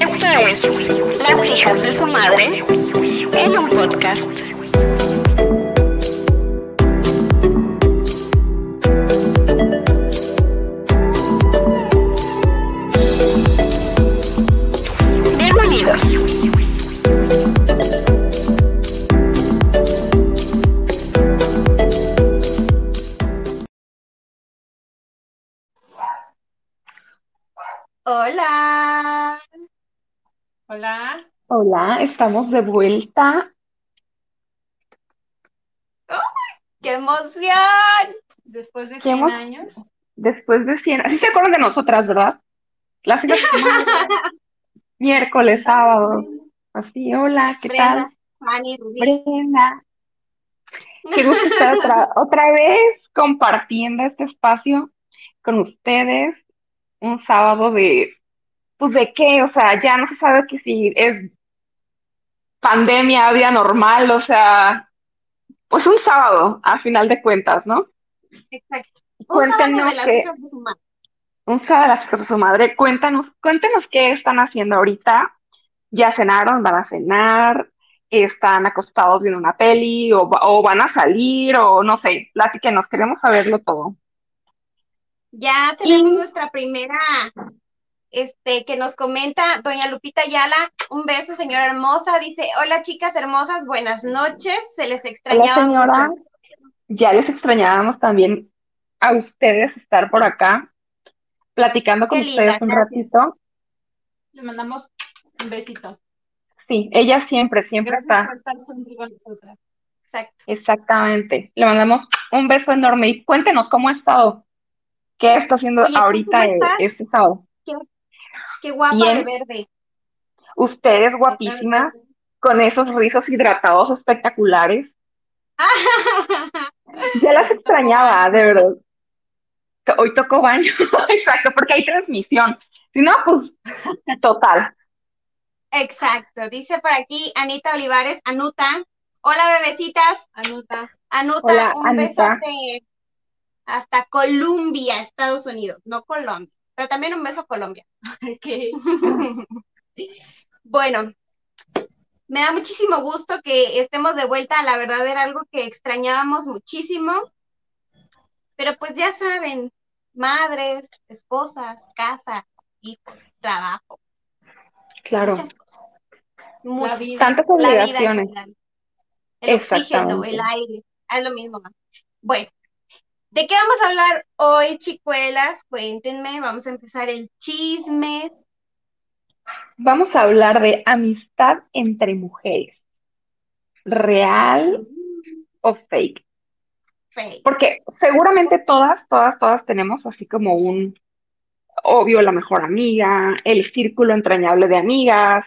Esto es Las hijas de su madre en un podcast. Estamos de vuelta. ¡Qué emoción! Después de ¿Qué 100 hemos- años. Después de 100, así se acuerdan de nosotras, ¿verdad? Las. Miércoles, sábado. Así, hola, ¿qué Brenda, tal? Rubí. Brenda. Qué gusto estar otra, otra vez compartiendo este espacio con ustedes. Un sábado de, pues de qué, o sea, ya no se sabe que si es pandemia, vida normal, o sea, pues un sábado, a final de cuentas, ¿no? Exacto. Un sábado Cuéntenos de las hijas de su madre. Un sábado a las hijas de su madre. Cuéntanos, cuéntenos qué están haciendo ahorita. ¿Ya cenaron? ¿Van a cenar? ¿Están acostados viendo una peli? ¿O, va- o van a salir? O no sé, platíquenos, queremos saberlo todo. Ya tenemos Y- nuestra primera, este, que nos comenta doña Lupita Ayala. Un beso, señora hermosa. Dice, hola chicas hermosas, buenas noches. Se les Hola, extrañaba señora. mucho. Ya les extrañábamos también a ustedes estar por acá, platicando con Qué linda, ustedes un gracias. ratito. Le mandamos un besito. Sí, ella siempre, siempre Gracias está. por estar siempre con nosotras. Exacto. Exactamente. Le mandamos un beso enorme y cuéntenos cómo ha estado. ¿Qué está haciendo Oye, ¿tú ahorita estás? este sábado? Qué guapa Bien. de verde. Ustedes guapísimas, con esos rizos hidratados espectaculares. Ya las extrañaba, de verdad. Hoy tocó baño, exacto, porque hay transmisión. Si no, pues, total. Exacto. Dice por aquí Anita Olivares, Anuta. Hola, bebecitas. Anuta. Anuta, Hola, un Anita. besote hasta Colombia, Estados Unidos, no Colombia, pero también un beso a Colombia. ¿Qué? Bueno, me da muchísimo gusto que estemos de vuelta, la verdad era algo que extrañábamos muchísimo, pero pues ya saben, madres, esposas, casa, hijos, trabajo, Claro, muchas cosas, muchas vida. tantas la vida obligaciones. El oxígeno, el aire, es lo mismo. ¿no? Bueno, ¿de qué vamos a hablar hoy, chicuelas? Cuéntenme, vamos a empezar el chisme. Vamos a hablar de amistad entre mujeres. ¿Real o fake? Fake. Porque seguramente todas, todas, todas tenemos así como un, obvio, la mejor amiga, el círculo entrañable de amigas,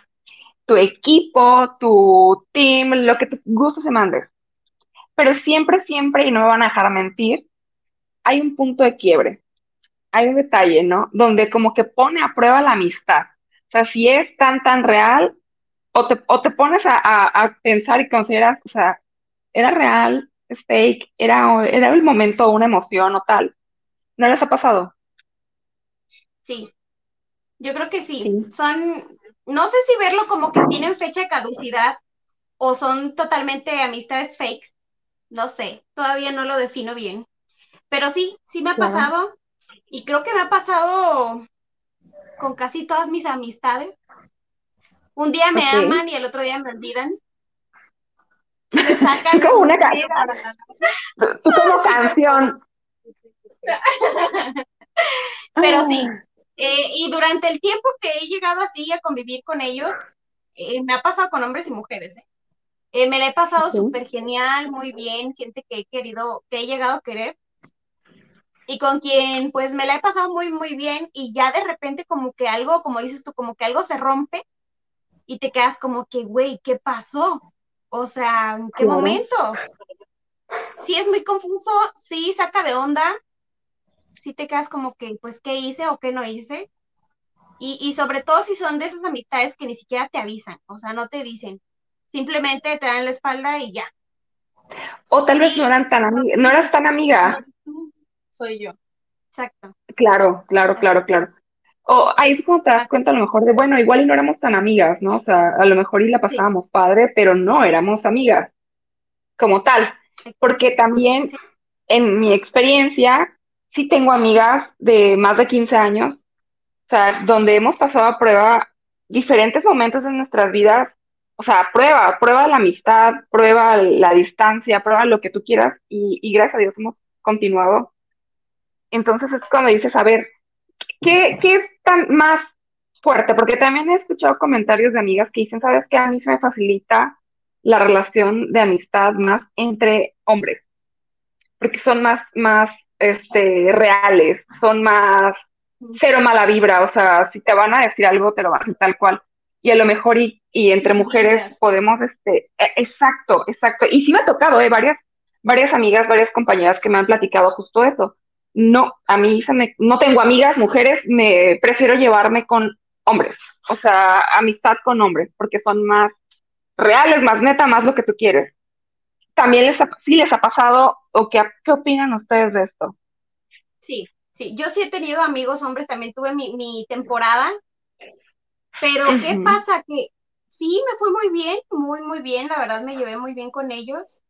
tu equipo, tu team, lo que te guste se mande. Pero siempre, siempre, y no me van a dejar mentir, hay un punto de quiebre, hay un detalle, ¿no? Donde como que pone a prueba la amistad. O sea, si es tan, tan real, o te, o te pones a, a- a pensar y consideras, o sea, ¿era real? ¿Es fake? ¿Era, era el momento, una emoción o tal? ¿No les ha pasado? Sí, yo creo que sí. Sí. Son, no sé si verlo como que tienen fecha de caducidad o son totalmente amistades fakes. No sé, todavía no lo defino bien. Pero sí, sí me ha Claro. pasado y creo que me ha pasado con casi todas mis amistades. Un día me aman y el otro día me olvidan. Me sacan Como una ca- mira, Tú como canción. Pero sí, eh, y durante el tiempo que he llegado así a convivir con ellos, eh, me ha pasado con hombres y mujeres, ¿eh? Eh, me la he pasado Ok. súper genial, muy bien, gente que he querido, que he llegado a querer, y con quien pues me la he pasado muy, muy bien, y ya de repente como que algo, como dices tú, como que algo se rompe, y te quedas como que, güey, ¿qué pasó? O sea, ¿en qué Claro. momento? Sí es muy confuso, sí saca de onda, sí te quedas como que, pues, ¿qué hice o qué no hice? Y, y sobre todo si son de esas amistades que ni siquiera te avisan, o sea, no te dicen, simplemente te dan la espalda y ya. O tal vez no eran tan no eras tan amiga. Soy yo. Exacto. Claro, claro, claro, claro. O ahí es cuando te das cuenta a lo mejor de, bueno, igual y no éramos tan amigas, ¿no? O sea, a lo mejor y la pasábamos padre, pero no éramos amigas como tal. Porque también, Sí. en mi experiencia, sí tengo amigas de más de 15 años, o sea, donde hemos pasado a prueba diferentes momentos en nuestras vidas, o sea, prueba, prueba la amistad, prueba la distancia, prueba lo que tú quieras, y, y gracias a Dios hemos continuado. Entonces es cuando dices, a ver, ¿qué, qué es tan más fuerte? Porque también he escuchado comentarios de amigas que dicen, ¿sabes qué? A mí se me facilita la relación de amistad más entre hombres, porque son más, más, este, reales, son más cero mala vibra, o sea, si te van a decir algo, te lo van a decir tal cual. Y a lo mejor y, y entre mujeres podemos, este, e- exacto, exacto. Y sí me ha tocado, eh, varias, varias amigas, varias compañeras que me han platicado justo eso. No, a mí se me, no tengo amigas mujeres, me prefiero llevarme con hombres, o sea, amistad con hombres, porque son más reales, más neta, más lo que tú quieres. También les ha, sí les ha pasado, o qué, qué opinan ustedes de esto? Sí, sí, yo sí he tenido amigos hombres, también tuve mi, mi temporada, pero ¿qué pasa? Que sí, me fue muy bien, muy, muy bien, la verdad me llevé muy bien con ellos,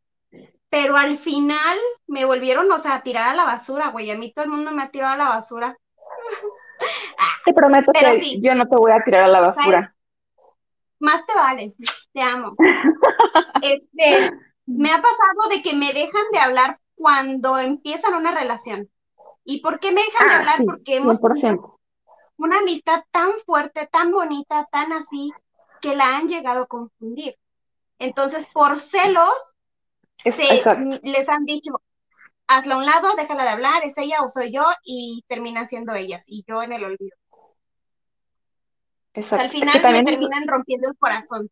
pero al final me volvieron, o sea, a tirar a la basura, güey, a mí todo el mundo me ha tirado a la basura. Te prometo Pero que sí. yo no te voy a tirar a la basura. Más te vale, te amo. Este, me ha pasado de que me dejan de hablar cuando empiezan una relación. ¿Y por qué me dejan de Ah, hablar? sí, Porque hemos 100%. una amistad tan fuerte, tan bonita, tan así, que la han llegado a confundir. Entonces, por celos, se- exacto. les han dicho, hazla a un lado, déjala de hablar, es ella o soy yo, y terminan siendo ellas, y yo en el olvido. O sea, Exacto. al Que final me también es- terminan rompiendo el corazón.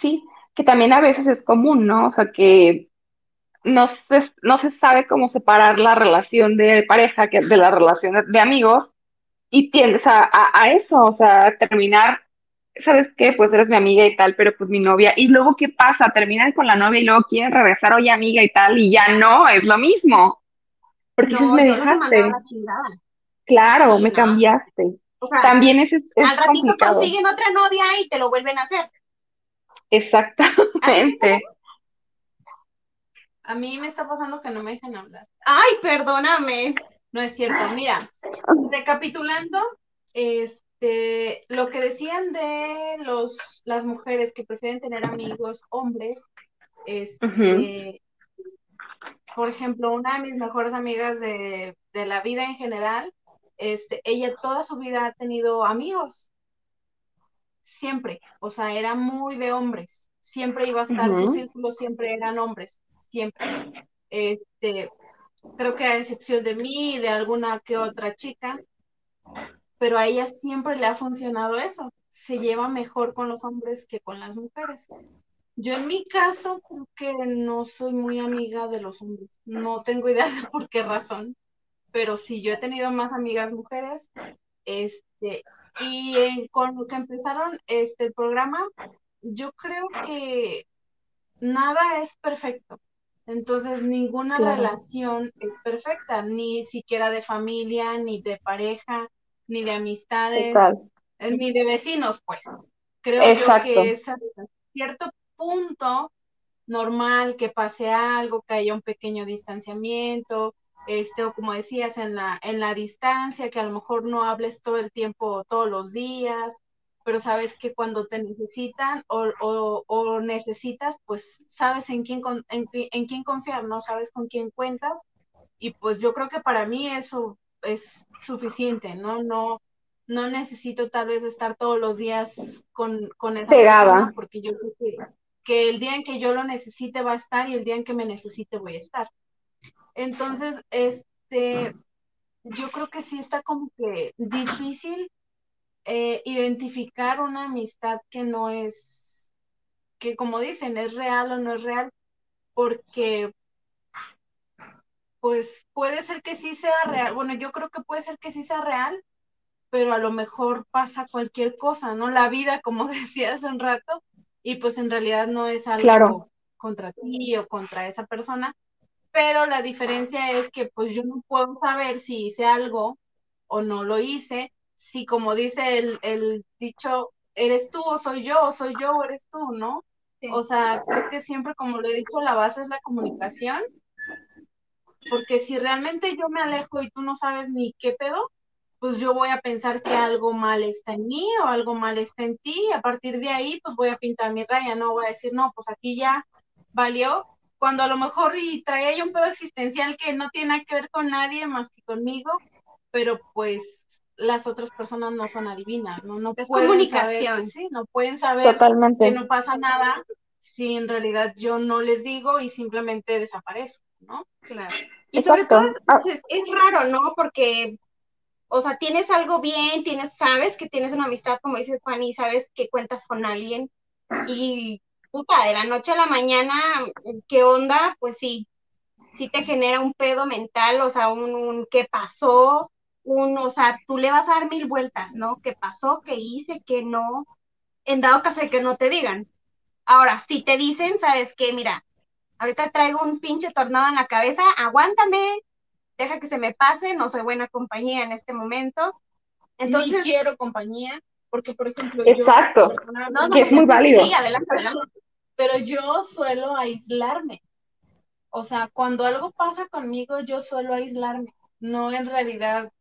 sí, que también a veces es común, ¿no? O sea, que no se, no se sabe cómo separar la relación de pareja que de la relación de, de amigos y tiendes a, a, a eso, o sea, a terminar, ¿sabes qué? Pues eres mi amiga y tal, pero pues mi novia. Y luego, ¿qué pasa? Terminan con la novia y luego quieren regresar, oye, amiga y tal, y ya no, es lo mismo. Porque No, me dejaste. la chingada. Claro, Sí, me no. cambiaste. O sea, También es, es al ratito complicado. consiguen otra novia y te lo vuelven a hacer. Exactamente. A mí me está pasando que no me dejan hablar. Ay, perdóname. No es cierto. Mira, recapitulando, este, lo que decían de los, las mujeres que prefieren tener amigos hombres, este, por ejemplo, una de mis mejores amigas de, de la vida en general, este, ella toda su vida ha tenido amigos. Siempre. O sea, era muy de hombres. Siempre iba a estar, Ujú. su círculo siempre eran hombres. Siempre. Este, creo que a excepción de mí y de alguna que otra chica, pero a ella siempre le ha funcionado eso. Se lleva mejor con los hombres que con las mujeres. Yo en mi caso creo que no soy muy amiga de los hombres. No tengo idea de por qué razón, pero sí, yo he tenido más amigas mujeres. Este, y en- con lo que empezaron este el programa, yo creo que nada es perfecto. Entonces, ninguna Claro. relación es perfecta, ni siquiera de familia, ni de pareja, ni de amistades, eh, ni de vecinos, pues. Creo Exacto. yo que es hasta cierto punto normal que pase algo, que haya un pequeño distanciamiento, este, o como decías, en la, en la distancia, que a lo mejor no hables todo el tiempo, todos los días, pero sabes que cuando te necesitan o, o, o necesitas, pues sabes en quién, con- en, en quién confiar, ¿no? Sabes con quién cuentas, y pues yo creo que para mí eso es suficiente, ¿no? No, no necesito tal vez estar todos los días con, con esa persona, porque yo sé que, que el día en que yo lo necesite va a estar y el día en que me necesite voy a estar. Entonces, este, yo creo que sí está como que difícil eh, identificar una amistad que no es, que como dicen, es real o no es real, porque pues puede ser que sí sea real, bueno, yo creo que puede ser que sí sea real, pero a lo mejor pasa cualquier cosa, ¿no? La vida, como decía hace un rato, y pues en realidad no es algo Claro. contra ti o contra esa persona, pero la diferencia es que pues yo no puedo saber si hice algo o no lo hice, si como dice el, el dicho, eres tú o soy yo, o soy yo o eres tú, ¿no? O sea, creo que siempre, como lo he dicho, la base es la comunicación, porque si realmente yo me alejo y tú no sabes ni qué pedo, pues yo voy a pensar que algo mal está en mí o algo mal está en ti, y a partir de ahí, pues voy a pintar mi raya, no voy a decir, no, pues aquí ya valió, cuando a lo mejor y traía yo un pedo existencial que no tiene nada que ver con nadie más que conmigo, pero pues las otras personas no son adivinas, no, no Es pueden comunicación. saber, sí, no pueden saber Totalmente. que no pasa nada si en realidad yo no les digo y simplemente desaparezco, ¿no? Claro. Y sobre todo Ah. es, es raro, ¿no? Porque, o sea, tienes algo bien, tienes, sabes que tienes una amistad, como dice Fanny, sabes que cuentas con alguien y, puta, de la noche a la mañana, ¿qué onda? Pues sí, sí te genera un pedo mental, o sea, un, un ¿qué pasó? Un, o sea, tú le vas a dar mil vueltas, ¿no? ¿Qué pasó? ¿Qué hice? ¿Qué no? En dado caso de que no te digan. Ahora, si te dicen, ¿sabes qué? Mira, ahorita traigo un pinche tornado en la cabeza, aguántame, deja que se me pase, no soy buena compañía en este momento. Ni Entonces, quiero compañía, porque por ejemplo, Exacto. yo, no, no, que es muy válido. Sí, adelante, adelante. pero yo suelo aislarme. O sea, cuando algo pasa conmigo, yo suelo aislarme. No en realidad,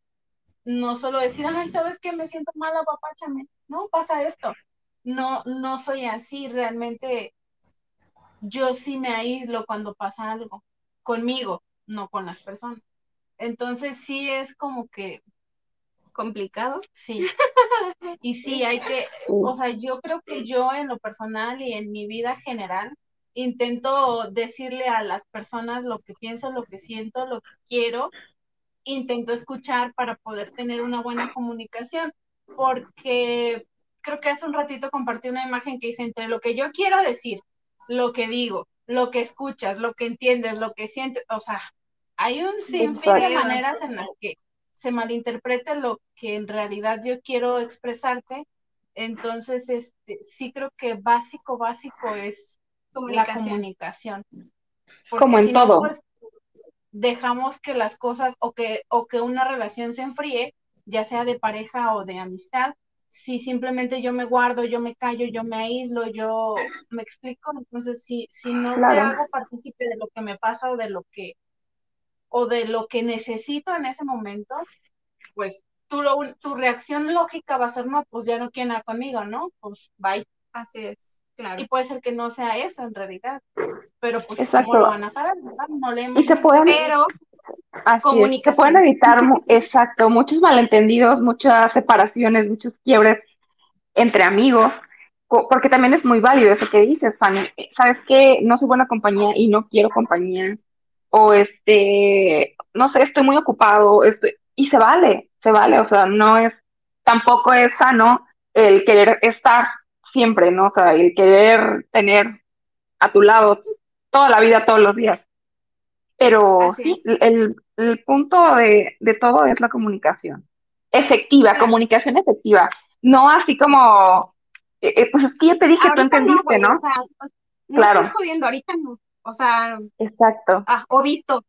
no solo decir, ay, ¿sabes qué? Me siento mala, papáchame. No, pasa esto. No, no soy así. Realmente, yo sí me aíslo cuando pasa algo. Conmigo, no con las personas. Entonces, sí es como que, Complicado. sí. Y sí, hay que, o sea, yo creo que yo en lo personal y en mi vida general intento decirle a las personas lo que pienso, lo que siento, lo que quiero, intento escuchar para poder tener una buena comunicación, porque creo que hace un ratito compartí una imagen que dice entre lo que yo quiero decir, lo que digo, lo que escuchas, lo que entiendes, lo que sientes, o sea, hay un sinfín de maneras en las que se malinterprete lo que en realidad yo quiero expresarte. Entonces, este, sí creo que básico, básico es la Comunicación. comunicación. Como en si no, todo. pues, dejamos que las cosas o que, o que una relación se enfríe, ya sea de pareja o de amistad. Si simplemente yo me guardo, yo me callo, yo me aíslo, yo me explico, entonces si, si no te hago partícipe de lo que me pasa o de lo que o de lo que necesito en ese momento, pues tú lo, tu reacción lógica va a ser no, pues ya no quiere nada conmigo, ¿no? Pues bye. Así es, claro. Y puede ser que no sea eso en realidad, pero pues Exacto. ¿cómo lo van a saber? verdad? No le hemos Y se pueden, Pero, así es, se pueden evitar, exacto, muchos malentendidos, muchas separaciones, muchos quiebres entre amigos, porque también es muy válido eso que dices, Fanny. ¿Sabes qué? No soy buena compañía y no quiero compañía. O este, no sé, estoy muy ocupado, estoy, y se vale, se vale, o sea, no es, tampoco es sano el querer estar siempre, ¿no? O sea, el querer tener a tu lado toda la vida, todos los días. Pero Así sí, el, el punto de, de todo es la comunicación. Efectiva, Claro. comunicación efectiva. No así como, eh, eh, pues es que yo te dije, tú ahorita no, entendiste, güey, ¿no? o sea, no Claro. estés jodiendo, ahorita no. O sea, Exacto. ah, o visto.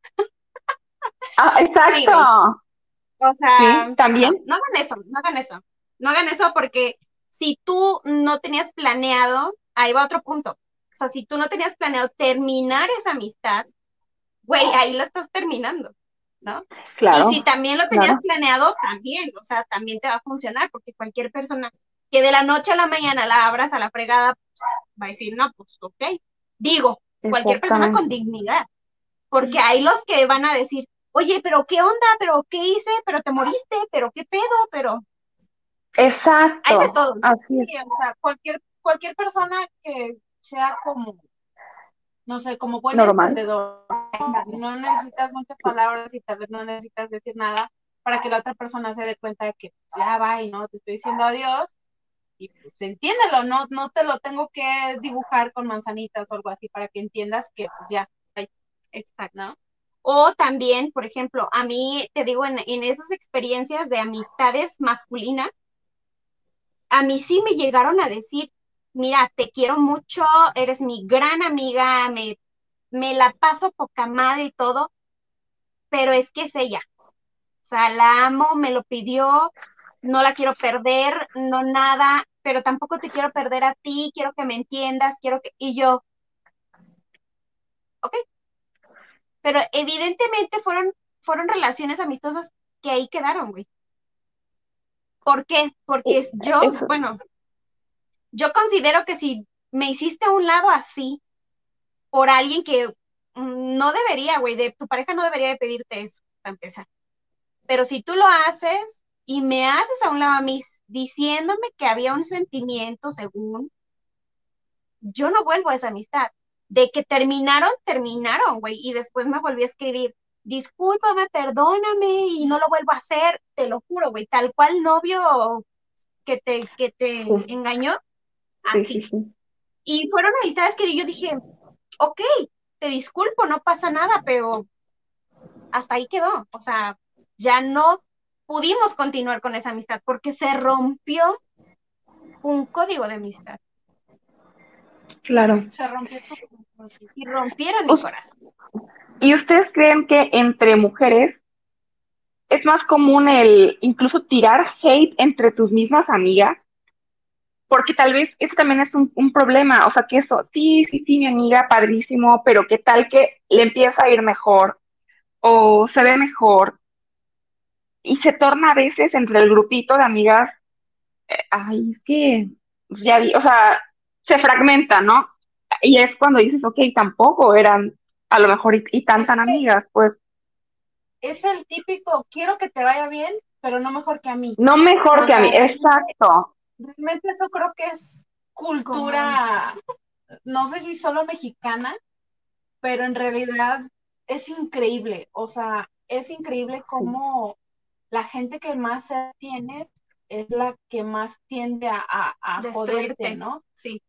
Ah, exacto. O sea, Sí, también. no hagan eso, no hagan eso. No hagan eso porque si tú no tenías planeado, ahí va otro punto. O sea, si tú no tenías planeado terminar esa amistad, güey, ahí la estás terminando, ¿no? Claro. Y si también lo tenías claro. planeado, también, o sea, también te va a funcionar, porque cualquier persona que de la noche a la mañana la abras a la fregada, pues, va a decir, no, pues, ok. Digo, cualquier persona con dignidad, porque hay los que van a decir, oye, pero ¿qué onda? ¿Pero qué hice? ¿Pero te moriste? ¿Pero qué pedo? Pero hay de Exacto. todo, ¿no? Así es. O sea, cualquier, cualquier persona que sea como, no sé, como buen Normal. entendedor, no necesitas muchas palabras y tal vez no necesitas decir nada para que la otra persona se dé cuenta de que pues, ya va y no te estoy diciendo adiós y pues entiéndelo, no, no te lo tengo que dibujar con manzanitas o algo así para que entiendas que pues, ya, Exacto. ¿no? O también, por ejemplo, a mí, te digo, en, en esas experiencias de amistades masculinas, a mí sí me llegaron a decir, mira, te quiero mucho, eres mi gran amiga, me, me la paso poca madre y todo, pero es que es ella. O sea, la amo, me lo pidió, no la quiero perder, no nada, pero tampoco te quiero perder a ti, quiero que me entiendas, quiero que... Y yo, ok. Pero evidentemente fueron, fueron relaciones amistosas que ahí quedaron, güey. ¿Por qué? Porque es- yo, bueno, yo considero que si me hiciste a un lado así por alguien que mm, no debería, güey, de tu pareja no debería de pedirte eso, para empezar. Pero si tú lo haces y me haces a un lado a mí diciéndome que había un sentimiento según, yo no vuelvo a esa amistad. De que terminaron, terminaron, güey, y después me volví a escribir, discúlpame, perdóname y no lo vuelvo a hacer, te lo juro, güey, tal cual novio que te, que te engañó, así. sí, sí. Y fueron amistades que yo dije, ok, te disculpo, no pasa nada, pero hasta ahí quedó. O sea, ya no pudimos continuar con esa amistad porque se rompió un código de amistad Claro. Se rompió todo. y rompieron mi corazón. ¿Y ustedes creen que entre mujeres es más común el incluso tirar hate entre tus mismas amigas? Porque tal vez eso también es un, un problema. O sea, que eso, sí, sí, sí, mi amiga, padrísimo, pero qué tal que le empieza a ir mejor o se ve mejor y se torna a veces entre el grupito de amigas, eh, ay, es que, pues, ya vi, o sea, se fragmenta, ¿no? Y es cuando dices, ok, tampoco eran a lo mejor y, y tan Es tan amigas, pues Es el típico, quiero que te vaya bien, pero no mejor que a mí. no mejor que a mí, exacto, Realmente eso creo que es cultura, no sé si solo mexicana, pero en realidad es increíble. O sea, es increíble cómo la gente que más se tiene es la que más tiende a, a, a joderte, ¿no? Sí.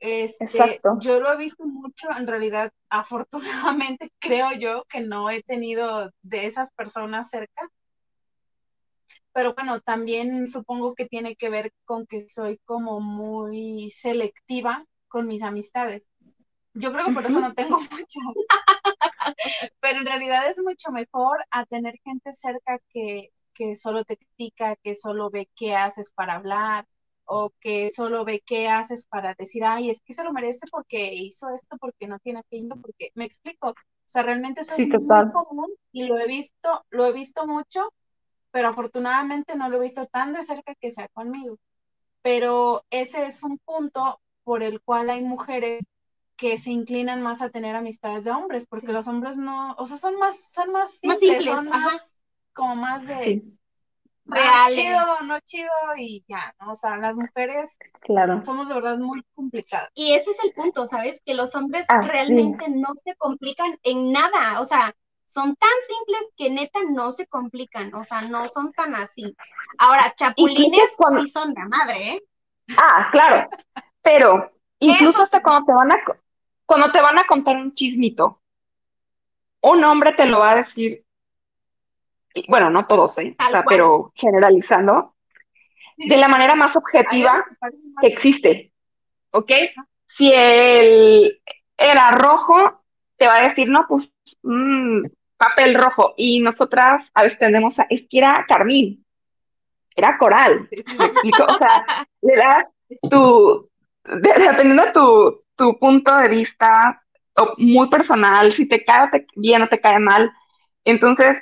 Este, Exacto. yo lo he visto mucho, en realidad, afortunadamente creo yo que no he tenido de esas personas cerca, pero bueno, también supongo que tiene que ver con que soy como muy selectiva con mis amistades. Yo creo que por eso no tengo muchas, pero en realidad es mucho mejor a tener gente cerca que, que solo te critica, que solo ve qué haces para hablar o que solo ve qué haces para decir, ay, es que se lo merece porque hizo esto, porque no tiene aquello, porque me explico. O sea, realmente eso Sí, es muy común y lo he visto, lo he visto mucho, pero afortunadamente no lo he visto tan de cerca que sea conmigo. Pero ese es un punto por el cual hay mujeres que se inclinan más a tener amistades de hombres, porque Sí. los hombres no, o sea, son más, son más Más simples, son ajá. más, como más de, Sí, ah, Reales. chido, no chido, y ya, ¿no? O sea, las mujeres claro. somos de verdad muy complicadas. Y ese es el punto, ¿sabes? Que los hombres Así. realmente no se complican en nada. O sea, son tan simples que neta no se complican. O sea, no son tan así. Ahora, chapulines cuando- sí son de madre, ¿eh? Ah, claro, pero incluso Eso hasta cuando te van a, cuando te van a contar un chismito, un hombre te lo va a decir, y, bueno, no todos, ¿eh? O sea, pero generalizando, de la manera más objetiva que existe, ¿ok? Si él era rojo, te va a decir, no, pues, mm, papel rojo, y nosotras a veces tendemos a, es que era carmín, era coral. O sea, le das tu, de- dependiendo de tu, tu punto de vista o muy personal, si te cae te- bien o te cae mal, entonces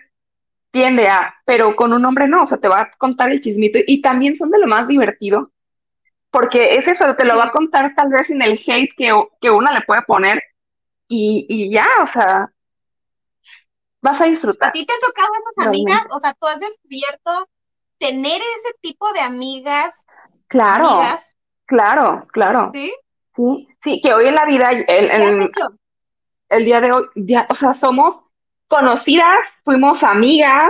tiende a, pero con un hombre no, o sea, te va a contar el chismito y también son de lo más divertido, porque es eso, te lo va a contar tal vez sin el hate que, que una le puede poner y, y ya, o sea, vas a ¿A disfrutar. ti te ha tocado esas amigas? O sea, tú has descubierto tener ese tipo de amigas, Claro, amigas, claro, claro. ¿sí? Sí, sí, que hoy en la vida, el, día de hoy, ya, o sea, somos conocidas, fuimos amigas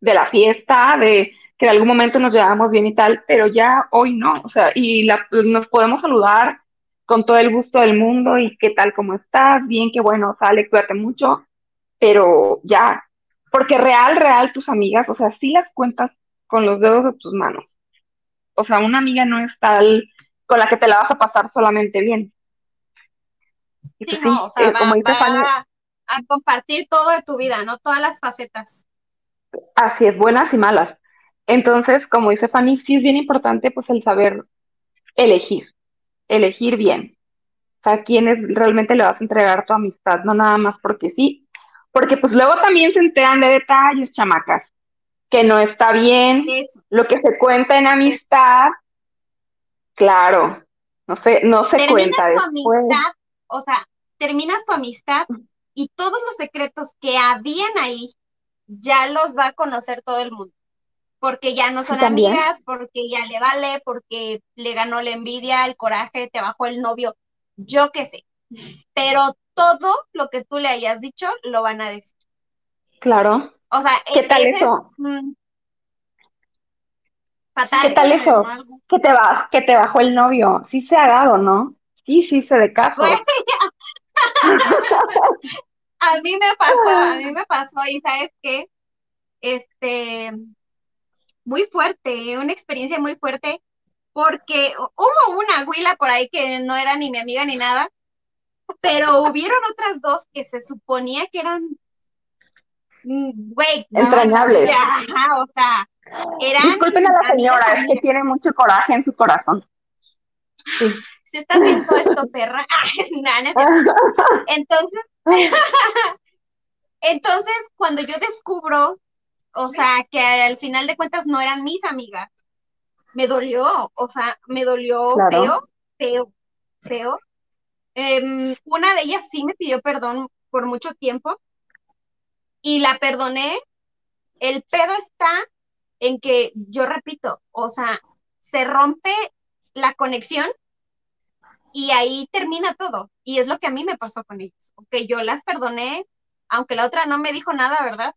de la fiesta, de que en algún momento nos llevamos bien y tal, pero ya hoy no, o sea, y la- nos podemos saludar con todo el gusto del mundo y qué tal, cómo estás, bien, qué bueno, sale, cuídate mucho, pero ya, porque real, real, tus amigas, o sea, sí las cuentas con los dedos de tus manos. O sea, una amiga no es tal con la que te la vas a pasar solamente bien. Y Sí, pues no, o sea, eh, va, como dice va Fanny, a, a compartir todo de tu vida, ¿no? Todas las facetas. así es, buenas y malas. Entonces, como dice Fanny, sí es bien importante pues el saber elegir, elegir bien. O sea, quiénes realmente le vas a entregar tu amistad, no nada más porque sí. Porque pues luego también se enteran de detalles, chamacas, que no está bien, Eso. lo que se cuenta en amistad, claro, no se, no se Terminas cuenta tu después. amistad, o sea, terminas tu amistad y todos los secretos que habían ahí ya los va a conocer todo el mundo. Porque ya no son amigas, porque ya le vale, porque le ganó la envidia, el coraje, te bajó el novio, yo qué sé. Pero todo lo que tú le hayas dicho lo van a decir. Claro. O sea, ¿Qué e- tal ese eso? mm, ¿Qué tal eso? Que te va, que te bajó el novio. Sí se ha dado, ¿no? Sí, sí, se de caso. A mí me pasó, a mí me pasó y ¿sabes qué? Este, muy fuerte, una experiencia muy fuerte, porque hubo una huila por ahí que no era ni mi amiga ni nada, pero hubieron otras dos que se suponía que eran, mm, güey, Entrañables. ajá, o sea, eran Disculpen a la amigas, señora, es que tiene mucho coraje en su corazón. Sí. Si estás viendo esto, perra. Entonces, entonces, cuando yo descubro, o sea, que al final de cuentas no eran mis amigas, me dolió, o sea, me dolió Claro. feo, feo, feo. Em, una de ellas sí me pidió perdón por mucho tiempo y la perdoné. El pedo está en que, yo repito, o sea, se rompe la conexión y ahí termina todo. Y es lo que a mí me pasó con ellas. Ok, yo las perdoné, aunque la otra no me dijo nada, ¿verdad?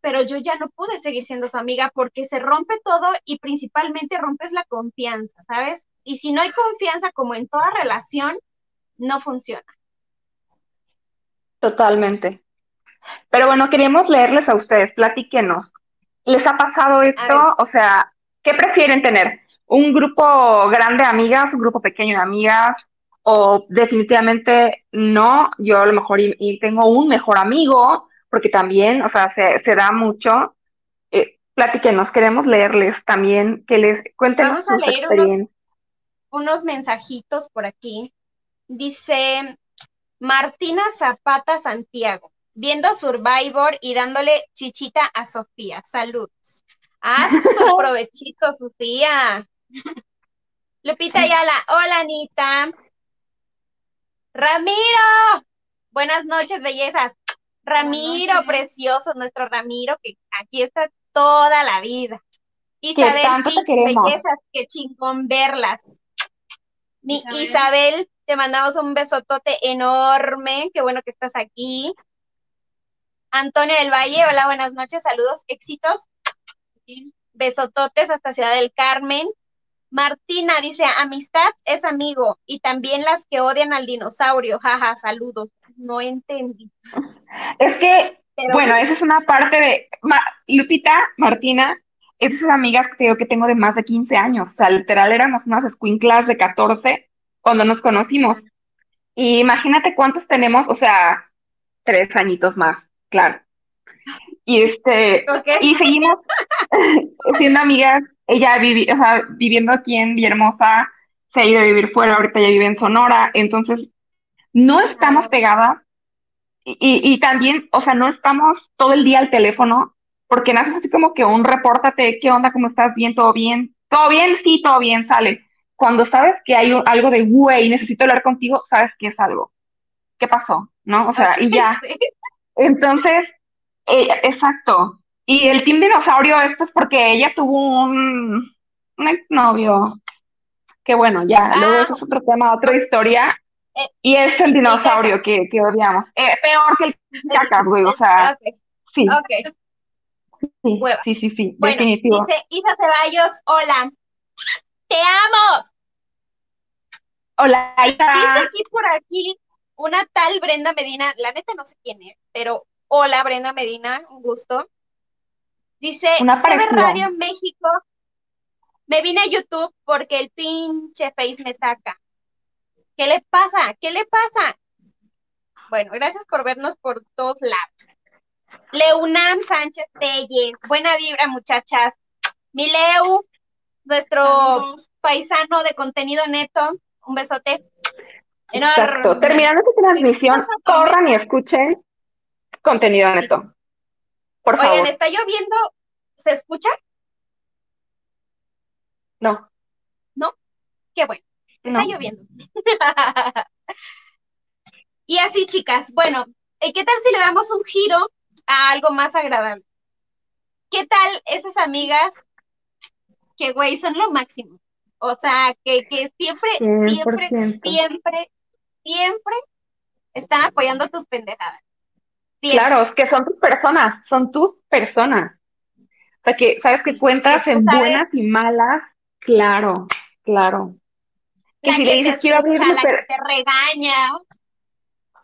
Pero yo ya no pude seguir siendo su amiga porque se rompe todo y principalmente rompes la confianza, ¿sabes? Y si no hay confianza, como en toda relación, no funciona. Totalmente. Pero bueno, queríamos leerles a ustedes, platíquenos. ¿Les ha pasado esto? O sea, ¿qué prefieren tener? ¿Un grupo grande de amigas, un grupo pequeño de amigas? ¿O definitivamente no? Yo a lo mejor y, y tengo un mejor amigo, porque también, o sea, se, se da mucho. Eh, platíquenos, queremos leerles también, que les sus leer unos, unos mensajitos por aquí. Dice Martina Zapata Santiago, viendo Survivor y dándole chichita a Sofía. Saludos. Ah, su provechito, Sofía. Lupita Ayala, hola Anita. Ramiro, buenas noches, bellezas. Ramiro, noches. precioso, nuestro Ramiro, que aquí está toda la vida. Isabel bellezas, qué chingón verlas. Mi Isabel. Isabel. Te mandamos un besotote enorme, qué bueno que estás aquí. Antonio del Valle, hola, buenas noches, saludos, éxitos. Besototes hasta Ciudad del Carmen. Martina dice, amistad es amigo y también las que odian al dinosaurio, jaja, saludos. No entendí. Es que Pero Bueno, esa es una parte de Ma- Lupita, Martina, esas amigas que te digo que tengo de más de 15 años, o sea, literal éramos unas escuinclas de 14 cuando nos conocimos. Y imagínate cuántos tenemos, o sea, tres añitos más, claro. Y este, y seguimos siendo amigas. Ella vivi, o sea, viviendo aquí en Villahermosa, se ha ido a vivir fuera, ahorita ya vive en Sonora, entonces no estamos pegadas y, y, y también, o sea, no estamos todo el día al teléfono, porque naces así como que un repórtate, ¿qué onda? ¿Cómo estás? ¿Bien? ¿Todo bien? ¿Todo bien? Sí, todo bien, sale. Cuando sabes que hay un- algo de, güey, necesito hablar contigo, sabes que es algo. ¿Qué pasó? ¿No? O sea, y ya. Entonces, eh, exacto. Y el Team Dinosaurio, esto es porque ella tuvo un, un exnovio. Que bueno, ya, luego Ah. eso es otro tema, otra historia. Eh, Y es el dinosaurio que, que odiamos. Eh, peor que el cacas, güey, o sea, Ok, sí, sí, sí, sí, sí, Bueno, definitivo. dice Isa Ceballos, hola. Te amo. Hola, Dice aquí por aquí una tal Brenda Medina, la neta no sé quién es, pero hola Brenda Medina, un gusto. Dice, Una parecida. Radio México, me vine a YouTube porque el pinche Face me saca. ¿Qué le pasa? ¿Qué le pasa? Bueno, gracias por vernos por todos lados. Leunam Sánchez Telle, buena vibra, muchachas. Mileu, nuestro Saludos. paisano de contenido neto, un besote. Exacto. Enorme. Terminando esta transmisión, corran y escuchen contenido neto. Por Oigan, favor. está lloviendo, ¿se escucha? No, Qué bueno, está no. lloviendo. Y así, chicas, bueno, ¿y ¿qué tal si le damos un giro a algo más agradable? ¿Qué tal esas amigas que, güey, son lo máximo? O sea, que, que siempre, siempre, 100%. siempre, siempre están apoyando tus pendejadas. Siempre. Claro, es que son tus personas, son tus personas. O sea, que sabes que cuentas en sabes- buenas y malas. Claro, claro. Que La si que le dices, te quiero escucha, la que te regaña.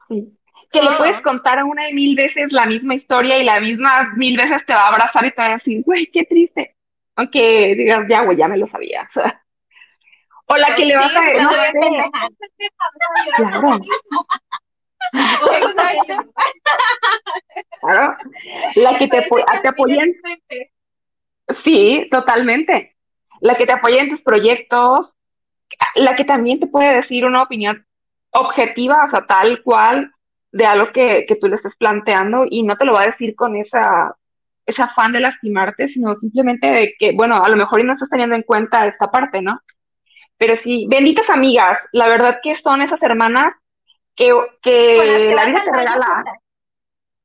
Sí. Que le puedes contar una y mil veces la misma historia y la misma mil veces te va a abrazar y te va a decir, güey, qué triste. Aunque digas, ya, güey, ya me lo sabía. O la que le vas a, no pendeja. claro, Exacto. claro. La que te, te Sí, totalmente. La que te apoya en tus proyectos, la que también te puede decir una opinión objetiva, o sea, tal cual de algo que, que tú le estés planteando y no te lo va a decir con esa, ese afán de lastimarte, sino simplemente de que, bueno, a lo mejor y no estás teniendo en cuenta esta parte, ¿no? Pero sí, benditas amigas, la verdad que son esas hermanas que, Con las que que la vida te regala.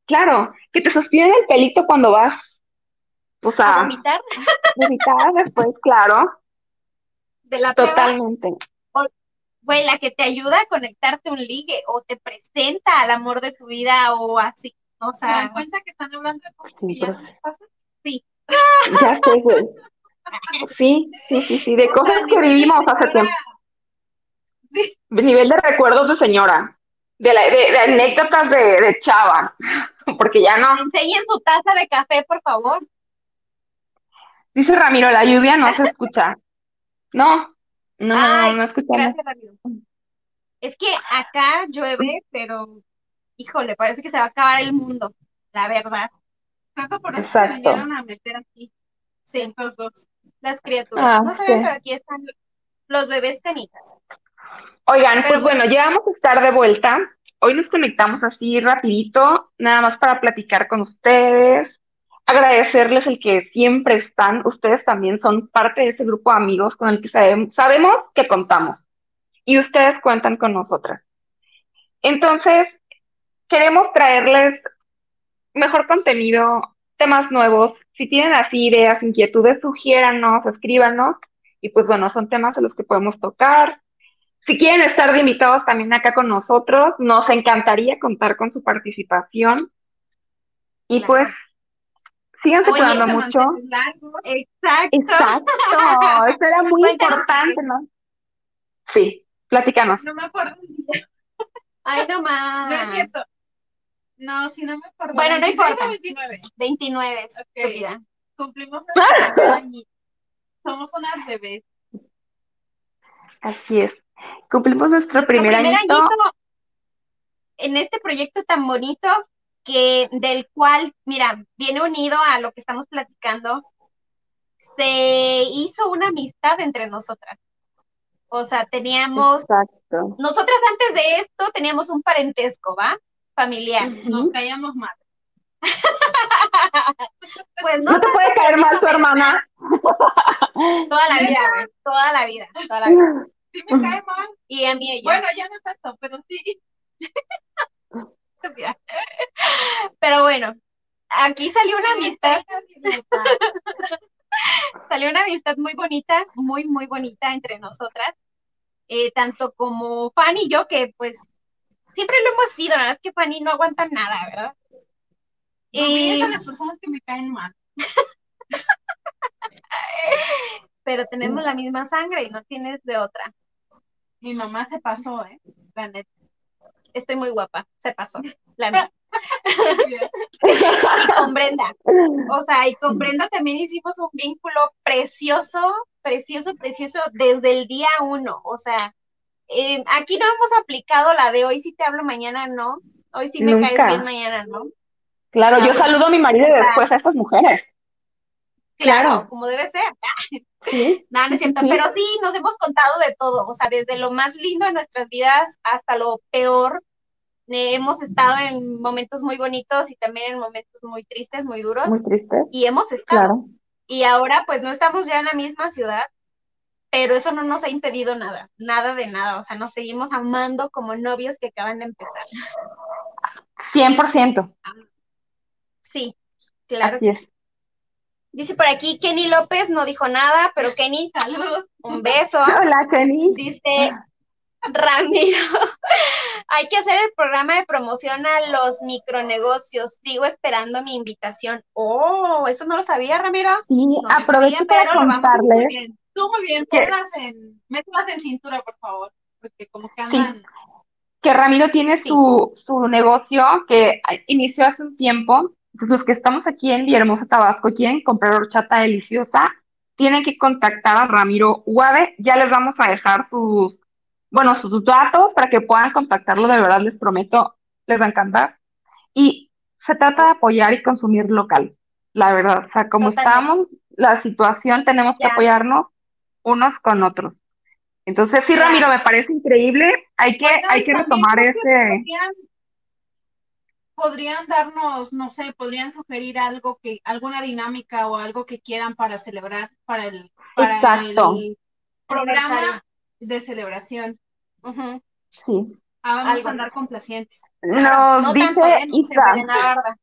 Claro, que te sostienen el pelito cuando vas, o a sea, vomitar vomitar después, claro. de la. Totalmente. Güey, la que te ayuda a conectarte a un ligue o te presenta al amor de tu vida o así. O ¿Se dan sea, cuenta que están hablando de cosas Sí, que ya no pasan? Ya sé, güey. Sí, sí, sí, sí, de O cosas sea, que vivimos hace señora, tiempo. De nivel de recuerdos de señora. De, la, de, de anécdotas de, de chava. Porque ya no. enseñen su taza de café, por favor. Dice Ramiro, la lluvia no se escucha. No, no, no, no, escuchamos. Gracias, Ramiro. Es que acá llueve, pero híjole, parece que se va a acabar el mundo, la verdad. Creo que por eso Exacto. se vinieron a meter aquí, Sí, estos dos. Las criaturas. Ah, No saben, sí. pero aquí están los bebés canitas. Oigan, Pero pues bueno, ya vamos a estar de vuelta. Hoy nos conectamos así rapidito, nada más para platicar con ustedes, agradecerles el que siempre están. Ustedes también son parte de ese grupo de amigos con el que sabemos, sabemos que contamos y ustedes cuentan con nosotras. Entonces, queremos traerles mejor contenido, temas nuevos. Si tienen así ideas, inquietudes, sugiéranos, escríbanos y pues bueno, son temas de los que podemos tocar. Si quieren estar de invitados también acá con nosotros, nos encantaría contar con su participación. Y Claro. pues, síganse cuidando mucho. Exacto. Exacto, eso era muy importante, ¿no? Sí, platícanos. No me acuerdo. Ay, no No es más. cierto. No, sí, no me acuerdo. Bueno, no 26 importa. o 29. 29, Ok. estúpida. Cumplimos nuestro primer año. Somos unas bebés. Así es. Cumplimos nuestro Nuestro primer primer añito. añito en este proyecto tan bonito que del cual, mira, viene unido a lo que estamos platicando, se hizo una amistad entre nosotras. O sea, teníamos, Exacto. nosotras antes de esto teníamos un parentesco, ¿va? Familiar. Nos caíamos mal. Pues no No te puede caer mal tu hermana. toda la vida, güey, toda la vida, toda la vida. Sí me cae mal. Y a mí ella. Bueno, ya no tanto, pero sí. Pero bueno, aquí salió una amistad, salió una amistad muy bonita, muy, muy bonita entre nosotras, eh, tanto como Fanny y yo, que pues siempre lo hemos sido, la verdad es que Fanny no aguanta nada, ¿verdad? No pienso en las personas que me caen mal. pero tenemos la misma sangre y no tienes de otra. Mi mamá se pasó, ¿eh? La neta. Estoy muy guapa, se pasó, la neta. Y con Brenda, o sea, y con Brenda también hicimos un vínculo precioso, precioso, precioso desde el día uno. O sea, eh, aquí no hemos aplicado la de hoy si te hablo, mañana no, hoy sí me caes bien, mañana no. Claro, yo saludo a mi marido y después a estas mujeres. Claro, Claro. como debe ser. Sí, Nada, no es cierto, sí. pero sí, nos hemos contado de todo, o sea, desde lo más lindo de nuestras vidas hasta lo peor. Eh, hemos estado en momentos muy bonitos y también en momentos muy tristes, muy duros, Muy triste, y hemos estado. claro. Y ahora pues no estamos ya en la misma ciudad, pero eso no nos ha impedido nada, nada de nada, o sea, nos seguimos amando como novios que acaban de empezar. 100%, Sí, claro. así es. Dice por aquí Kenny López, no dijo nada, pero Kenny, Saludos. un beso. Hola, Kenny. Dice Ramiro, hay que hacer el programa de promoción a los micronegocios. Sigo esperando mi invitación. Oh, eso no lo sabía, Ramiro. Sí, No aprovecho sabía, para contarles. Tú muy bien, en, mételas en cintura, por favor, porque como que Sí. andan. que Ramiro tiene Sí. su, su negocio que inició hace un tiempo. Entonces, los que estamos aquí en Villahermosa, Tabasco, quieren comprar horchata deliciosa, tienen que contactar a Ramiro Uave. Ya les vamos a dejar sus, bueno, sus datos para que puedan contactarlo. De verdad, les prometo, les va a encantar. Y se trata de apoyar y consumir local, la verdad. O sea, como Totalmente. estamos, la situación, tenemos que Ya. apoyarnos unos con otros. Entonces, sí. Ramiro, me parece increíble. Hay que, hay que retomar ese. podrían, podrían darnos, no sé, podrían sugerir algo que, alguna dinámica o algo que quieran para celebrar, para el, para Exacto. el programa de celebración. Sí. Ah, vamos Algo. a andar complacientes. Nos no dice tanto, ¿eh? Isa.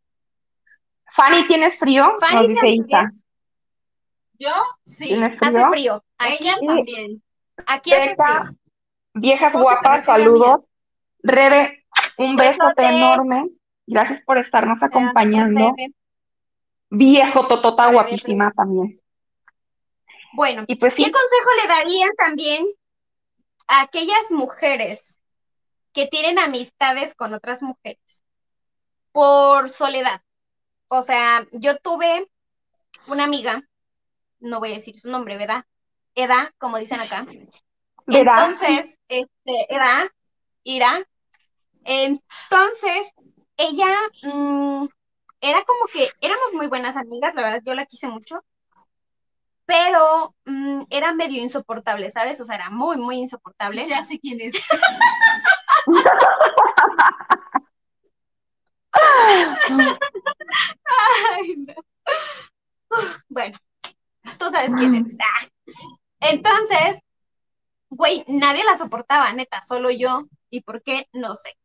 Fanny, ¿tienes frío? Fanny Nos dice Isa. Yo, sí. ¿Tienes Hace frío? Aquí, Ella también. aquí Beca, viejas guapas, saludos. Rebe, un besote enorme. Gracias por estarnos acompañando. Viejo totota guapísima también. Bueno, Y pues ¿qué sí, consejo le darían también a aquellas mujeres que tienen amistades con otras mujeres por soledad? O sea, yo tuve una amiga, no voy a decir su nombre, ¿verdad? Eda, como dicen acá. Entonces, este, Eda, Ira, entonces, ella mm, era como que éramos muy buenas amigas, la verdad, yo la quise mucho, pero mm, era medio insoportable, ¿sabes? O sea, era muy, muy insoportable. Ya sé quién es. Ay, no. Bueno, tú sabes quién eres. Ah. Entonces, güey, nadie la soportaba, neta, solo yo. ¿Y por qué? No sé.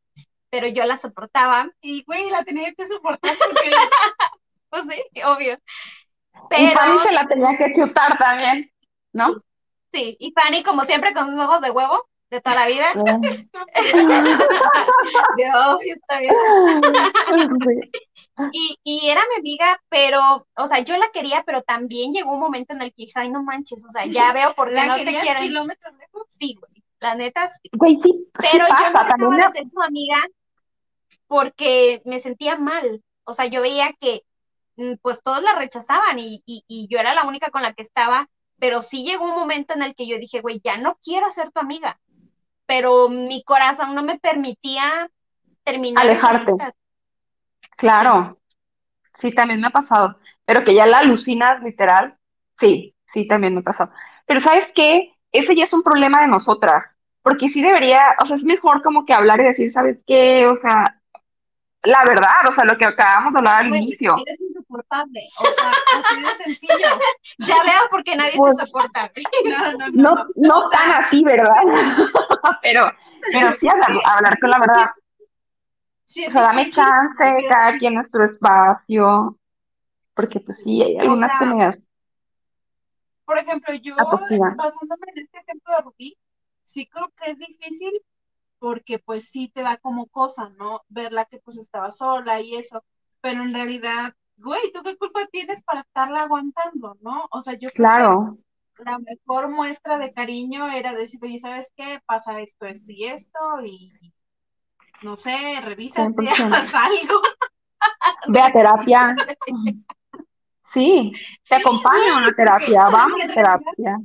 Pero yo la soportaba, Y, güey, la tenía que soportar porque pues sí, obvio. Y Pero Fanny se la tenía que chutar también, ¿no? sí, y Fanny, como siempre, con sus ojos de huevo de toda la vida. Dios, está bien. Y, y era mi amiga, pero, o sea, yo la quería, pero también llegó un momento en el que dije, ay, no manches, o sea, ya veo por qué la no te quieren. kilómetros lejos. Sí, güey, la neta, sí. Güey, sí, sí Pero yo no dejaba también de ser su amiga porque me sentía mal. O sea, yo veía que mm, pues todos la rechazaban y, y, y yo era la única con la que estaba, pero sí llegó un momento en el que yo dije, güey, ya no quiero ser tu amiga. Pero mi corazón no me permitía terminar Alejarte. Claro, sí, también me ha pasado, pero que ya la alucinas literal, sí, sí, también me ha pasado. Pero ¿sabes qué? Ese ya es un problema de nosotras, porque sí debería, o sea, es mejor como que hablar y decir, ¿sabes qué? O sea, la verdad, o sea, lo que acabamos de hablar al inicio. Eres insoportable. O sea, así de sencillo. Ya veo por qué nadie Pues- te soporta. No, no, no. No, no tan así, ¿verdad? Pero, pero sí hablar, hablar con la verdad. Sí, O sea, dame chance, cada quien nuestro espacio, porque pues sí, hay algunas sea, que me Por ejemplo, yo, basándome en este ejemplo de Rubí, sí creo que es difícil porque pues sí te da como cosa, ¿no? Verla que pues estaba sola y eso, pero en realidad, güey, ¿tú qué culpa tienes para estarla aguantando, ¿no? O sea, yo creo Claro, que la mejor muestra de cariño era decir, oye, ¿sabes qué? Pasa esto, esto y esto y no sé, revísate, 100%. haz algo. ve a terapia. Sí, te acompaño a una terapia, vamos a terapia.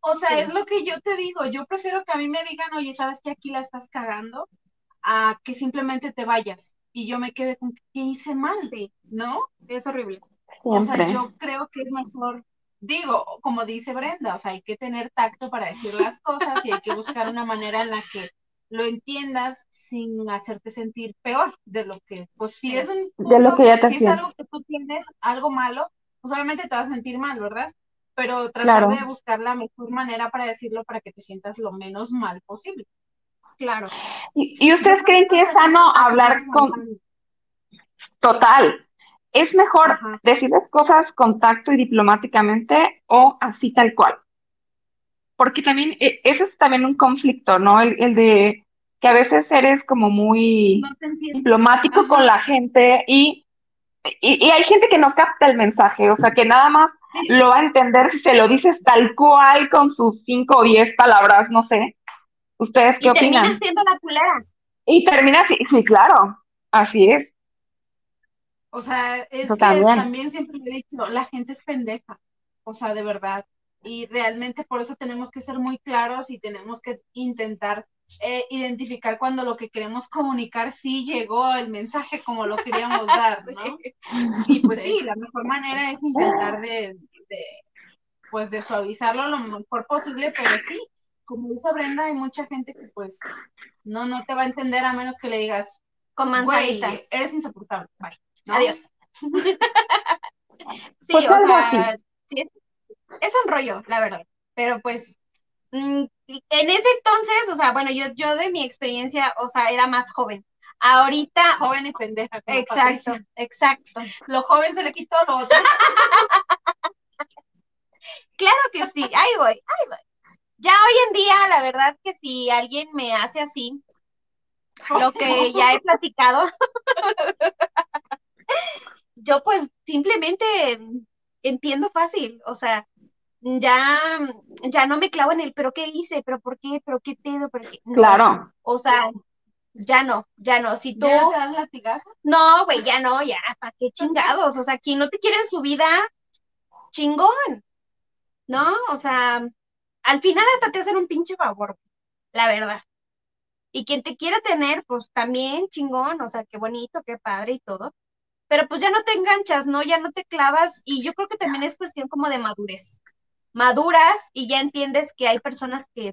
O sea, Sí. es lo que yo te digo. Yo prefiero que a mí me digan, oye, ¿sabes qué? Aquí la estás cagando, a que simplemente te vayas y yo me quede con que hice mal, Sí, ¿no? es horrible. O sea, yo creo que es mejor, digo, como dice Brenda, o sea, hay que tener tacto para decir las cosas y hay que buscar una manera en la que lo entiendas sin hacerte sentir peor de lo que, pues si es un De lo punto, que ya te si es algo que tú tienes, algo malo, pues obviamente te vas a sentir mal, ¿verdad? Pero tratar Claro. de buscar la mejor manera para decirlo para que te sientas lo menos mal posible. Claro. ¿Y, y ustedes creen que es sano hablar con total? ¿Es mejor Ajá. decirles cosas con tacto y diplomáticamente o así tal cual? Porque también e- eso es también un conflicto, ¿no? El, el de que a veces eres como muy No diplomático Ajá. con la gente y, y, y hay gente que no capta el mensaje, o sea, que nada más lo va a entender si se lo dices tal cual con sus cinco o diez palabras, no sé. ¿Ustedes qué Y terminas opinan? siendo la culera. Y termina así, sí, claro, así es. O sea, es Eso que también. también siempre lo he dicho, la gente es pendeja, o sea, de verdad. Y realmente por eso tenemos que ser muy claros y tenemos que intentar eh, identificar cuando lo que queremos comunicar sí llegó el mensaje como lo queríamos dar, ¿no? Y pues sí, la mejor manera es intentar de, de, pues de suavizarlo lo mejor posible, pero sí, como dice Brenda, hay mucha gente que pues no, no te va a entender a menos que le digas, Con manzanitas. eres insoportable, bye. ¿no? Adiós. Sí, Pues o sea, sí es, es un rollo, la verdad. Pero pues, en ese entonces, o sea, bueno, yo, yo de mi experiencia, o sea, era más joven. Ahorita, joven y pendeja. exacto, Patricia. exacto. Lo joven se le quitó lo otro. Claro que sí, ahí voy, ahí voy. Ya hoy en día, la verdad que si alguien me hace así, lo que ya he platicado, yo pues simplemente entiendo fácil, o sea, ya, ya no me clavo en el, pero qué hice, pero por qué, pero qué pedo, pero qué, no, Claro, o sea, ya no, ya no, si tú, ¿Ya no te das latigazo? no, güey, ya no, ya, ¿para qué chingados? O sea, quien no te quiere en su vida, chingón, ¿no? O sea, al final hasta te hacen un pinche favor, la verdad. Y quien te quiera tener, pues también chingón, o sea, qué bonito, qué padre y todo. Pero pues ya no te enganchas, ¿no? Ya no te clavas y yo creo que también es cuestión como de madurez. Maduras y ya entiendes que hay personas que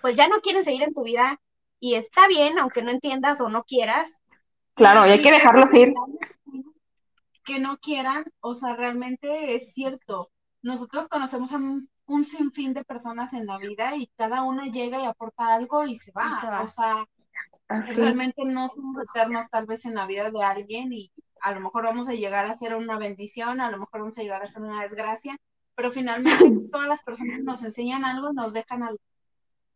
pues ya no quieren seguir en tu vida y está bien, aunque no entiendas o no quieras. claro, y hay que dejarlos ir. Que no quieran, o sea, realmente es cierto. Nosotros conocemos a un, un sinfín de personas en la vida y cada una llega y aporta algo y se va. Y se va. O sea, Así. realmente no somos eternos tal vez en la vida de alguien y a lo mejor vamos a llegar a ser una bendición, a lo mejor vamos a llegar a ser una desgracia, pero finalmente todas las personas nos enseñan algo nos dejan algo.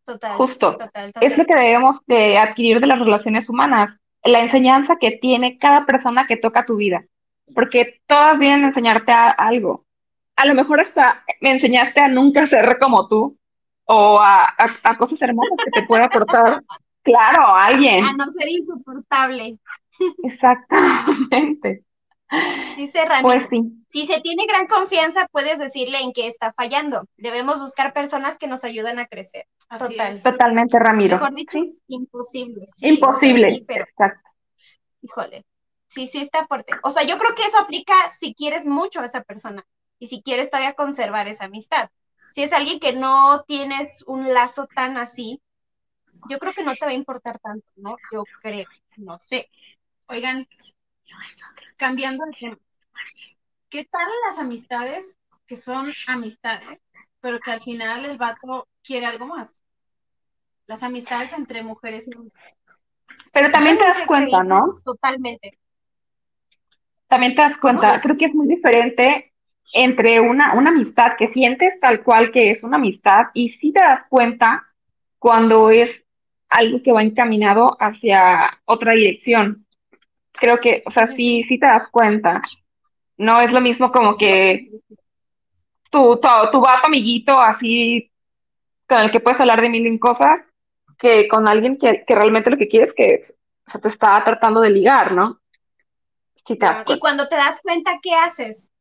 Total, Justo. total, Es lo que debemos de adquirir de las relaciones humanas, la enseñanza que tiene cada persona que toca tu vida, porque todas vienen a enseñarte a- algo. A lo mejor hasta me enseñaste a nunca ser como tú o a, a- a cosas hermosas que te puede aportar, claro, alguien. A no ser insoportable. Exactamente. Dice Ramiro. Pues sí, Si se tiene gran confianza, puedes decirle en qué está fallando. Debemos buscar personas que nos ayuden a crecer. Así Total. es. totalmente, Ramiro. Mejor dicho, Sí, imposible. Sí, imposible. sí, pero, Exacto. híjole, sí, sí está fuerte. O sea, yo creo que eso aplica si quieres mucho a esa persona y si quieres todavía conservar esa amistad. Si es alguien que no tienes un lazo tan así, yo creo que no te va a importar tanto, ¿no? Yo creo, no sé. Oigan, cambiando de tema, ¿qué tal las amistades que son amistades, pero que al final el vato quiere algo más? Las amistades entre mujeres y hombres. Pero también te das cuenta, ¿no? Totalmente. También te das cuenta, creo que es muy diferente entre una, una amistad que sientes tal cual que es una amistad y sí te das cuenta cuando es algo que va encaminado hacia otra dirección. Creo que, o sea, Sí, sí, te das cuenta. No es lo mismo como que tu, tu, tu vato amiguito así con el que puedes hablar de mil y cosas que con alguien que, que realmente lo que quieres que o sea, te está tratando de ligar, ¿no? Sí te das. Y cuando te das cuenta, ¿qué haces?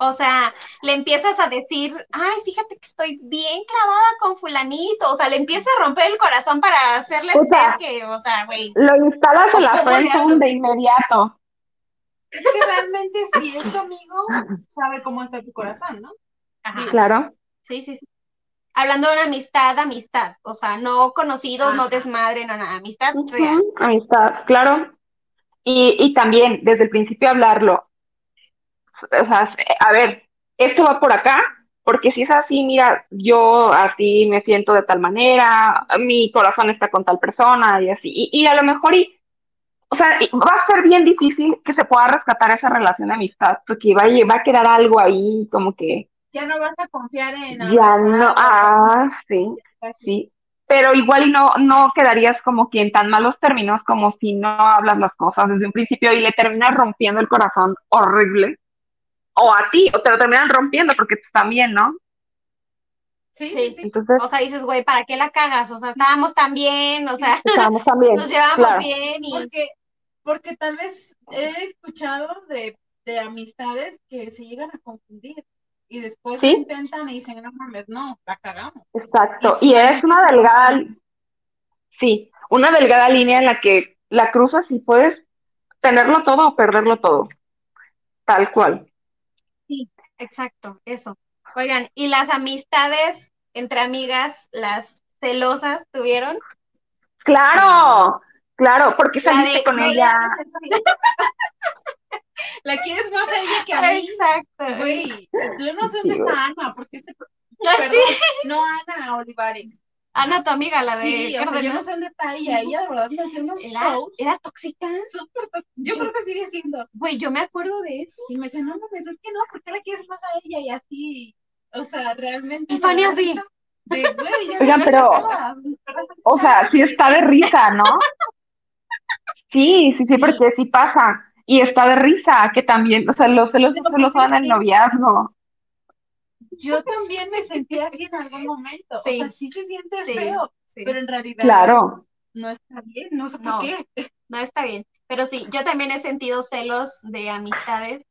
O sea, le empiezas a decir, ay, fíjate que estoy bien clavada con fulanito. O sea, le empiezas a romper el corazón para hacerle O sea, ver que, o sea, güey. Lo instalas en la ¿Cómo le friendzone haces? de inmediato. Es que realmente si es tu amigo, sabe cómo está tu corazón, ¿no? Ajá. Claro. Sí, sí, sí. Hablando de una amistad, amistad. O sea, no conocidos, no desmadre, no nada. Amistad real. Amistad, claro. Y, y también, desde el principio hablarlo. O sea, a ver, esto va por acá, porque si es así, mira, yo así me siento de tal manera, mi corazón está con tal persona y así. Y, y a lo mejor, y, o sea, va a ser bien difícil que se pueda rescatar esa relación de amistad, porque va a, va a quedar algo ahí como que Ya no vas a confiar en ya no, ah, sí. Sí, pero igual y no, no quedarías como que en tan malos términos como si no hablas las cosas desde un principio y le terminas rompiendo el corazón horrible. O a ti, o te lo terminan rompiendo porque tú también, ¿no? Sí, Sí. sí, sí. Entonces, O sea, dices, güey, ¿para qué la cagas? O sea, estábamos tan bien, o sea, estamos también, nos llevábamos claro. bien y Porque, porque tal vez he escuchado de, de amistades que se llegan a confundir y después Sí. intentan y dicen, no mames, no, la cagamos. Exacto. Y Y es una delgada, sí, una delgada línea en la que la cruzas y puedes tenerlo todo o perderlo todo. Tal cual. Exacto, eso. Oigan, ¿y las amistades entre amigas, las celosas tuvieron? Claro, claro, porque saliste de, con ella. La quieres más a ella que a mí. Exacto. Güey, yo no sé dónde está Ana, porque este, perdón, no Ana Olivari. Ana, tu amiga, la de Sí, o sea, yo no sé dónde está ella. Ella de verdad me hacía unos Era, shows era tóxica. súper to- Yo creo que sigue siendo. Güey, yo me acuerdo de eso. Y me decía, no mames, es que no, ¿por qué la quieres más a ella? Y así, o sea, realmente. Y Fanny así. De, güey, ya Oigan, pero-. O sea, sí está de risa, ¿no? Sí, sí, sí, Sí. porque sí pasa. Y está de risa, que también, o sea, los celos no ¿sabes son en qué? noviazgo. Yo también me sentía así en algún momento. Sí. O sea, sí se siente Sí, feo, sí. pero en realidad Claro. no está bien, no sé por No. qué. No está bien. Pero sí, yo también he sentido celos de amistades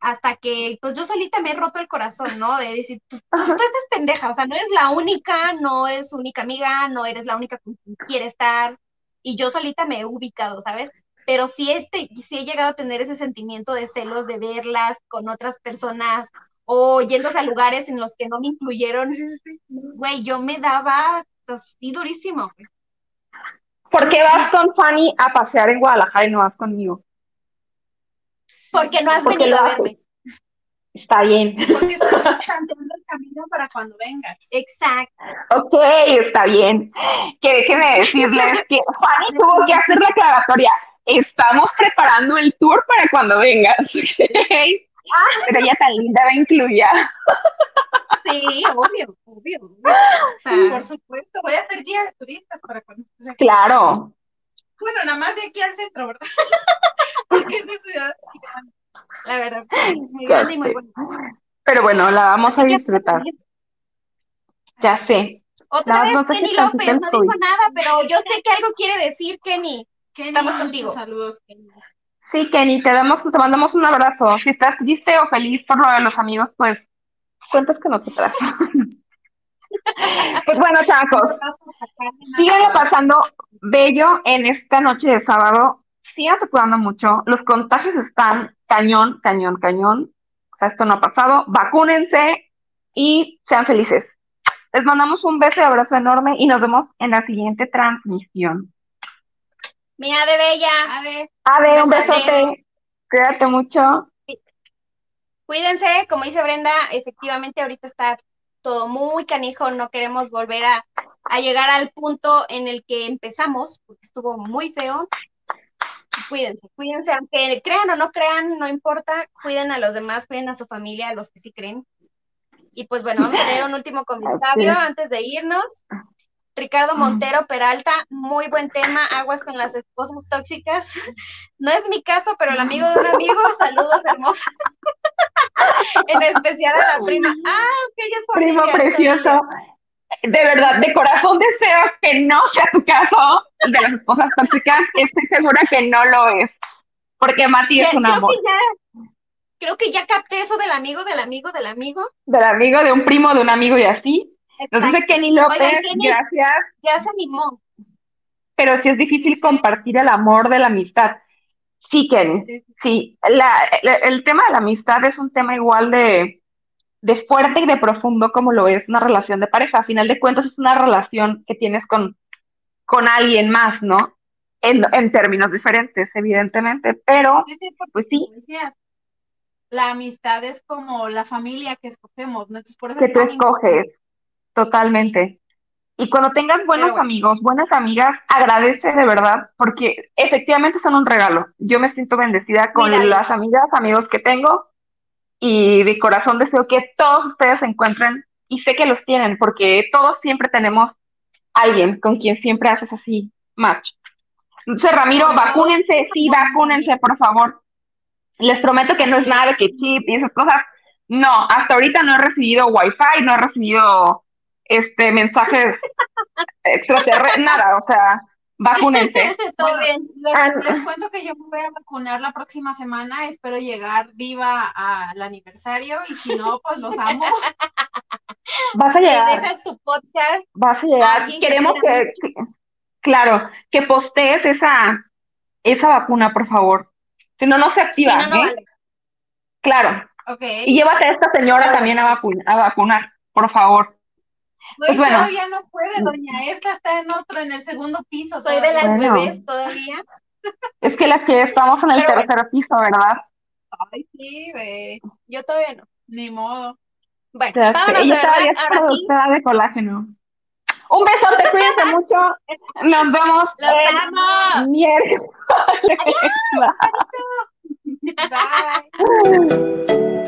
hasta que, pues yo solita me he roto el corazón, ¿no? De decir, tú, tú- tú estás pendeja, o sea, no eres la única, no eres su única amiga, no eres la única con quien quiere estar. Y yo solita me he ubicado, ¿sabes? Pero sí he, te- sí he llegado a tener ese sentimiento de celos, de verlas con otras personas o yéndose a lugares en los que no me incluyeron. Güey, yo me daba así durísimo. güey. ¿Por qué vas con Fanny a pasear en Guadalajara y no vas conmigo? Porque no has ¿Por qué venido a verme. Está bien. Porque estoy tanteando el camino para cuando vengas. Exacto. Ok, está bien. Que déjenme decirles que Fanny tuvo que hacer la aclaratoria. Estamos preparando el tour para cuando vengas. ¿ok? Pero ella tan linda va incluida. Sí, obvio, obvio. obvio. O sea, Por supuesto, voy a ser guía de turistas para cuando estés aquí. Claro. Bueno, nada más de aquí al centro, ¿verdad? Porque esa ciudad la verdad, muy grande y muy buena. Pero bueno, la vamos a que, disfrutar. Ya sé. Otra Nada vez más no sé Kenny López, no dijo nada, pero yo sé que algo quiere decir, Kenny. Kenny, Estamos contigo. Saludos, Kenny. Sí, Kenny, te damos, te mandamos un abrazo. Si estás triste o feliz por lo de los amigos, pues cuentas con nosotras. Pues bueno, chacos, síganlo pasando bello en esta noche de sábado. Síganse cuidando mucho. Los contagios están cañón, cañón, cañón. O sea, esto no ha pasado. Vacúnense y sean felices. Les mandamos un beso y abrazo enorme y nos vemos en la siguiente transmisión. Mía de Bella, A ver, Ade, un Besote. Cuídate mucho. cuídense, como dice Brenda, efectivamente ahorita está todo muy canijo, no queremos volver a, a llegar al punto en el que empezamos, porque estuvo muy feo. Cuídense, cuídense, aunque crean o no crean, no importa, cuiden a los demás, cuiden a su familia, a los que sí creen. Y pues bueno, vamos a leer un último comentario antes de irnos. Ricardo Montero Peralta, muy buen tema, aguas con las esposas tóxicas. No es mi caso, pero el amigo de un amigo, saludos hermosos. en especial a la prima. Ah, ok, es Primo familia, es precioso. De verdad, de corazón deseo que no sea tu caso el de las esposas tóxicas. Estoy segura que no lo es. Porque Mati es Ya- un creo amor. que ya, creo que ya capté eso del amigo, del amigo, del amigo. Del amigo, de un primo, de un amigo y así. Nos dice Kenny López, Oigan, Kenny. gracias. Ya se animó. Pero sí es difícil Sí. compartir el amor de la amistad. Sí, Kenny. Sí. Sí, la- la- el tema de la amistad es un tema igual de, de fuerte y de profundo como lo es una relación de pareja. A final de cuentas es una relación que tienes con, con alguien más, ¿no? En, en términos diferentes, evidentemente, pero Sí, pues sí, la amistad es como la familia que escogemos, ¿no? Entonces, por eso que tú escoges totalmente. Y cuando tengas buenos bueno. amigos, buenas amigas, agradece de verdad, porque efectivamente son un regalo. Yo me siento bendecida con las amigas, amigos que tengo y de corazón deseo que todos ustedes se encuentren y sé que los tienen, porque todos siempre tenemos alguien con quien siempre haces así match. Entonces, Ramiro, Sobre todo, vacúnense, sí, vacúnense, por favor. Les prometo que no es nada de que chip y esas cosas. No, hasta ahorita no he recibido wifi, no he recibido este mensajes extraterrestres, nada, o sea, vacúnense. Todo Bueno, bien. Les, Ah, les cuento que yo me voy a vacunar la próxima semana. Espero llegar viva al aniversario y si no, pues los amo. Vas a Le llegar, dejas tu podcast. vas a llegar. Queremos que, que- claro, que postees esa, esa vacuna, por favor. Si no, no se Si activa, no, no ¿eh? vale. Claro. Y llévate a esta señora también a, vacu- a vacunar, por favor. Pues bueno. todavía no puede, doña. Esta está en otro, en el segundo piso. Soy de las Bueno. bebés todavía. Es que las que estamos en el Pero tercer piso, ¿verdad? Ay, sí, ve. Yo todavía no. Ni modo. Bueno, Ya sé, vámonos, ella ¿verdad? todavía es Ahora sí. de colágeno. Un besote, cuídense mucho. Nos vemos Los el amo. miércoles. Bye.